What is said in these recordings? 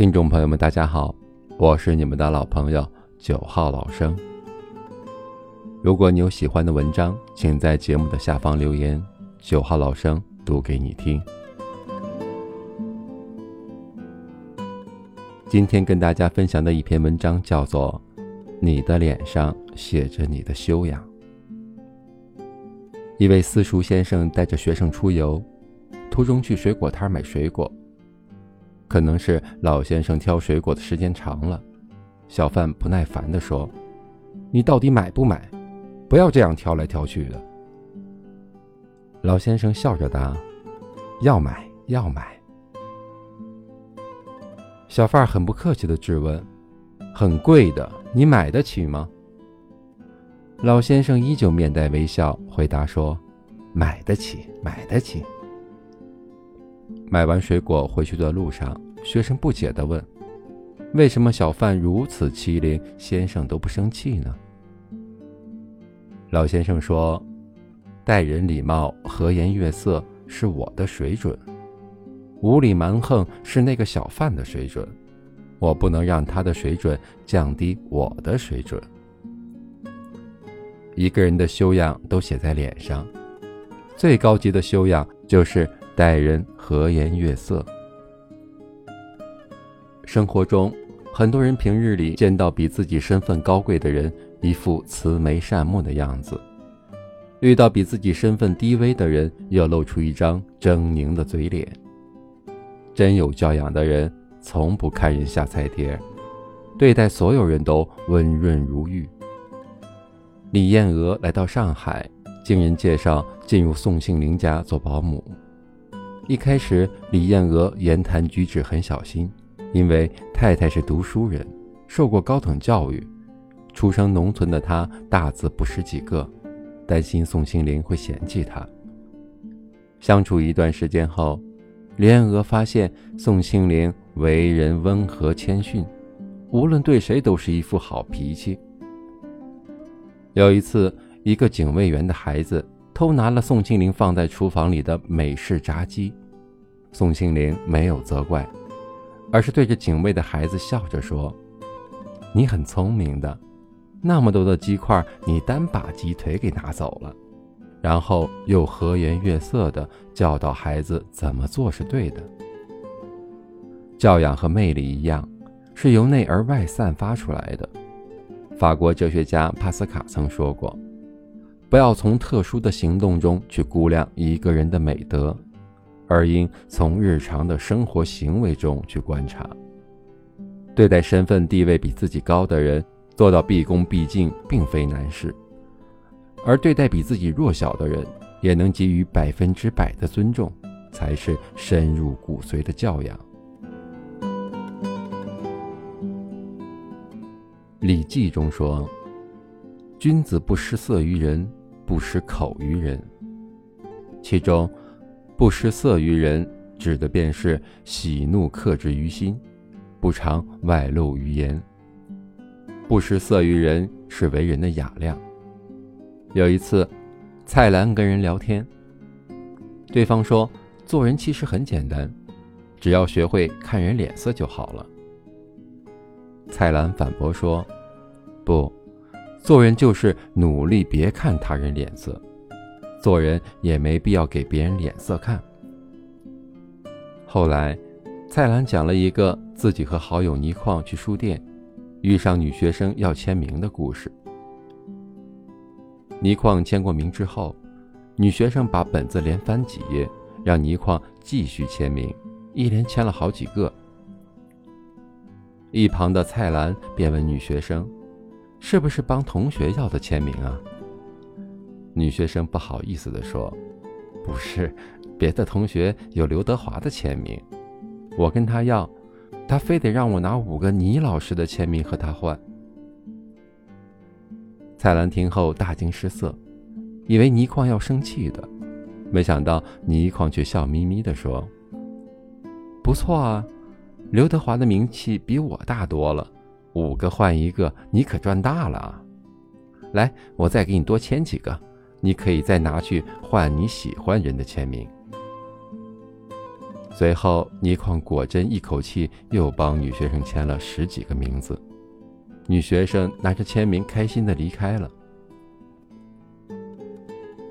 听众朋友们，大家好，我是你们的老朋友九号老生。如果你有喜欢的文章，请在节目的下方留言，九号老生读给你听。今天跟大家分享的一篇文章叫做《你的脸上写着你的修养》。一位私塾先生带着学生出游，途中去水果摊买水果。可能是老先生挑水果的时间长了，小贩不耐烦地说：“你到底买不买？不要这样挑来挑去的。”老先生笑着答：“要买，要买。”小贩很不客气地质问：“很贵的，你买得起吗？”老先生依旧面带微笑回答说：“买得起，买得起。”买完水果回去的路上，学生不解地问：“为什么小贩如此欺凌，先生都不生气呢？”老先生说：“待人礼貌、和颜悦色是我的水准，无理蛮横是那个小贩的水准，我不能让他的水准降低我的水准。一个人的修养都写在脸上，最高级的修养就是。”待人和颜悦色。生活中，很多人平日里见到比自己身份高贵的人，一副慈眉善目的样子；遇到比自己身份低微的人，又露出一张狰狞的嘴脸。真有教养的人，从不看人下菜碟，对待所有人都温润如玉。李艳娥来到上海，经人介绍进入宋庆龄家做保姆。一开始，李艳娥言谈举止很小心，因为太太是读书人，受过高等教育，出生农村的她大字不识几个，担心宋庆龄会嫌弃她。相处一段时间后，李艳娥发现宋庆龄为人温和谦逊，无论对谁都是一副好脾气。有一次，一个警卫员的孩子偷拿了宋庆龄放在厨房里的美式炸鸡。宋庆龄没有责怪，而是对着警卫的孩子笑着说：“你很聪明的，那么多的鸡块，你单把鸡腿给拿走了。”然后又和颜悦色地教导孩子怎么做是对的。教养和魅力一样，是由内而外散发出来的。法国哲学家帕斯卡曾说过：“不要从特殊的行动中去估量一个人的美德。”而应从日常的生活行为中去观察。对待身份地位比自己高的人，做到毕恭毕敬并非难事；而对待比自己弱小的人，也能给予百分之百的尊重，才是深入骨髓的教养。《礼记》中说：“君子不失色于人，不失口于人。”其中。不失色于人，指的便是喜怒克制于心，不常外露于言。不失色于人是为人的雅量。有一次，蔡澜跟人聊天，对方说：“做人其实很简单，只要学会看人脸色就好了。”蔡澜反驳说：“不，做人就是努力别看他人脸色。”做人也没必要给别人脸色看。后来，蔡澜讲了一个自己和好友倪匡去书店，遇上女学生要签名的故事。倪匡签过名之后，女学生把本子连翻几页，让倪匡继续签名，一连签了好几个。一旁的蔡澜便问女学生：“是不是帮同学要的签名啊？”女学生不好意思地说：“不是，别的同学有刘德华的签名，我跟他要，他非得让我拿五个倪老师的签名和他换。”蔡澜听后大惊失色，以为倪匡要生气的，没想到倪匡却笑眯眯地说：“不错啊，刘德华的名气比我大多了，五个换一个，你可赚大了啊！来，我再给你多签几个。”你可以再拿去换你喜欢人的签名。随后，倪匡果真一口气又帮女学生签了十几个名字。女学生拿着签名，开心的离开了。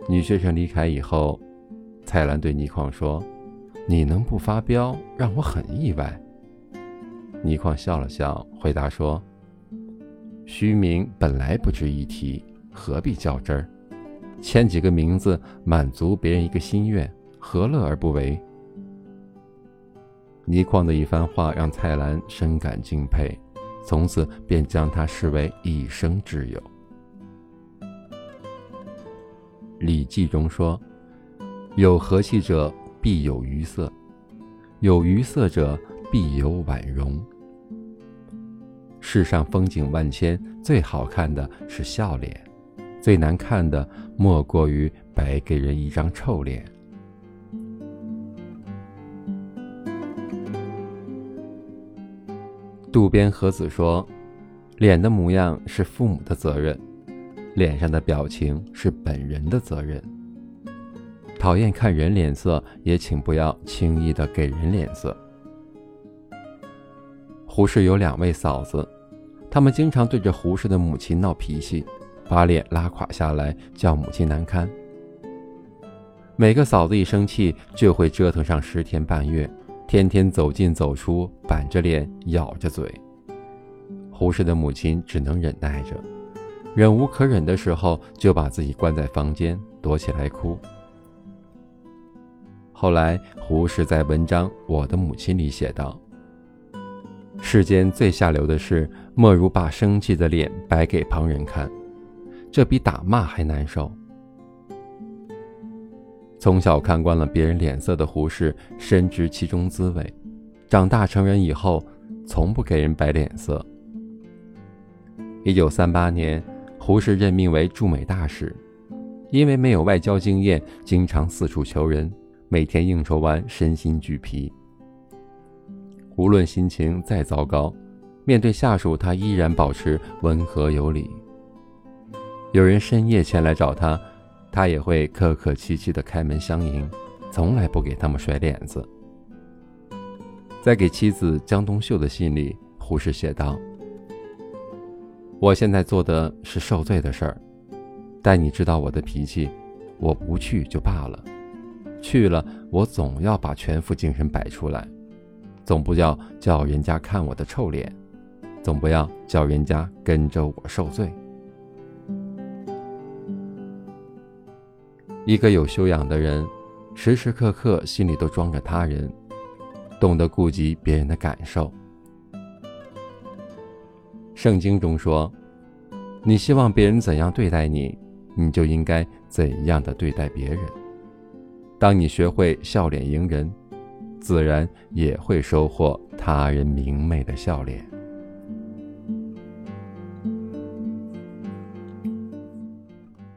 女学生离开以后，蔡澜对倪匡说：“你能不发飙，让我很意外。”倪匡笑了笑，回答说：“虚名本来不值一提，何必较真儿？签几个名字，满足别人一个心愿，何乐而不为？”倪匡的一番话让蔡澜深感敬佩，从此便将他视为一生挚友。《礼记》中说：“有和气者必有愉色，有愉色者必有婉容。”世上风景万千，最好看的是笑脸，最难看的莫过于白给人一张臭脸。渡边和子说：“脸的模样是父母的责任。”脸上的表情是本人的责任。讨厌看人脸色，也请不要轻易的给人脸色。胡适有两位嫂子，他们经常对着胡适的母亲闹脾气，把脸拉垮下来，叫母亲难堪。每个嫂子一生气，就会折腾上十天半月，天天走进走出，板着脸，咬着嘴。胡适的母亲只能忍耐着。忍无可忍的时候，就把自己关在房间，躲起来哭。后来，胡适在文章《我的母亲》里写道：“世间最下流的事，莫如把生气的脸摆给旁人看，这比打骂还难受。”从小看惯了别人脸色的胡适，深知其中滋味。长大成人以后，从不给人摆脸色。一九三八年。胡适任命为驻美大使，因为没有外交经验，经常四处求人，每天应酬完身心俱疲。无论心情再糟糕，面对下属，他依然保持温和有礼。有人深夜前来找他，他也会客客气气地开门相迎，从来不给他们甩脸子。在给妻子江冬秀的信里，胡适写道。我现在做的是受罪的事儿，但你知道我的脾气，我不去就罢了，去了我总要把全副精神摆出来，总不要叫人家看我的臭脸，总不要叫人家跟着我受罪。一个有修养的人，时时刻刻心里都装着他人，懂得顾及别人的感受。圣经中说：“你希望别人怎样对待你，你就应该怎样的对待别人。当你学会笑脸迎人，自然也会收获他人明媚的笑脸。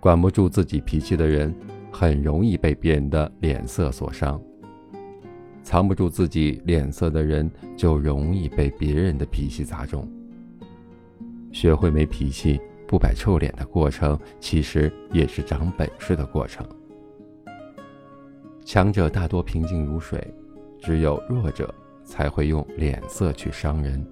管不住自己脾气的人，很容易被别人的脸色所伤；藏不住自己脸色的人，就容易被别人的脾气砸中。”学会没脾气、不摆臭脸的过程，其实也是长本事的过程。强者大多平静如水，只有弱者才会用脸色去伤人。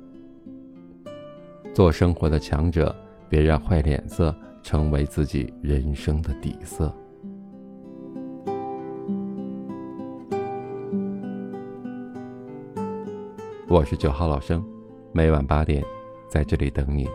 做生活的强者，别让坏脸色成为自己人生的底色。我是九号老生，每晚八点，在这里等你。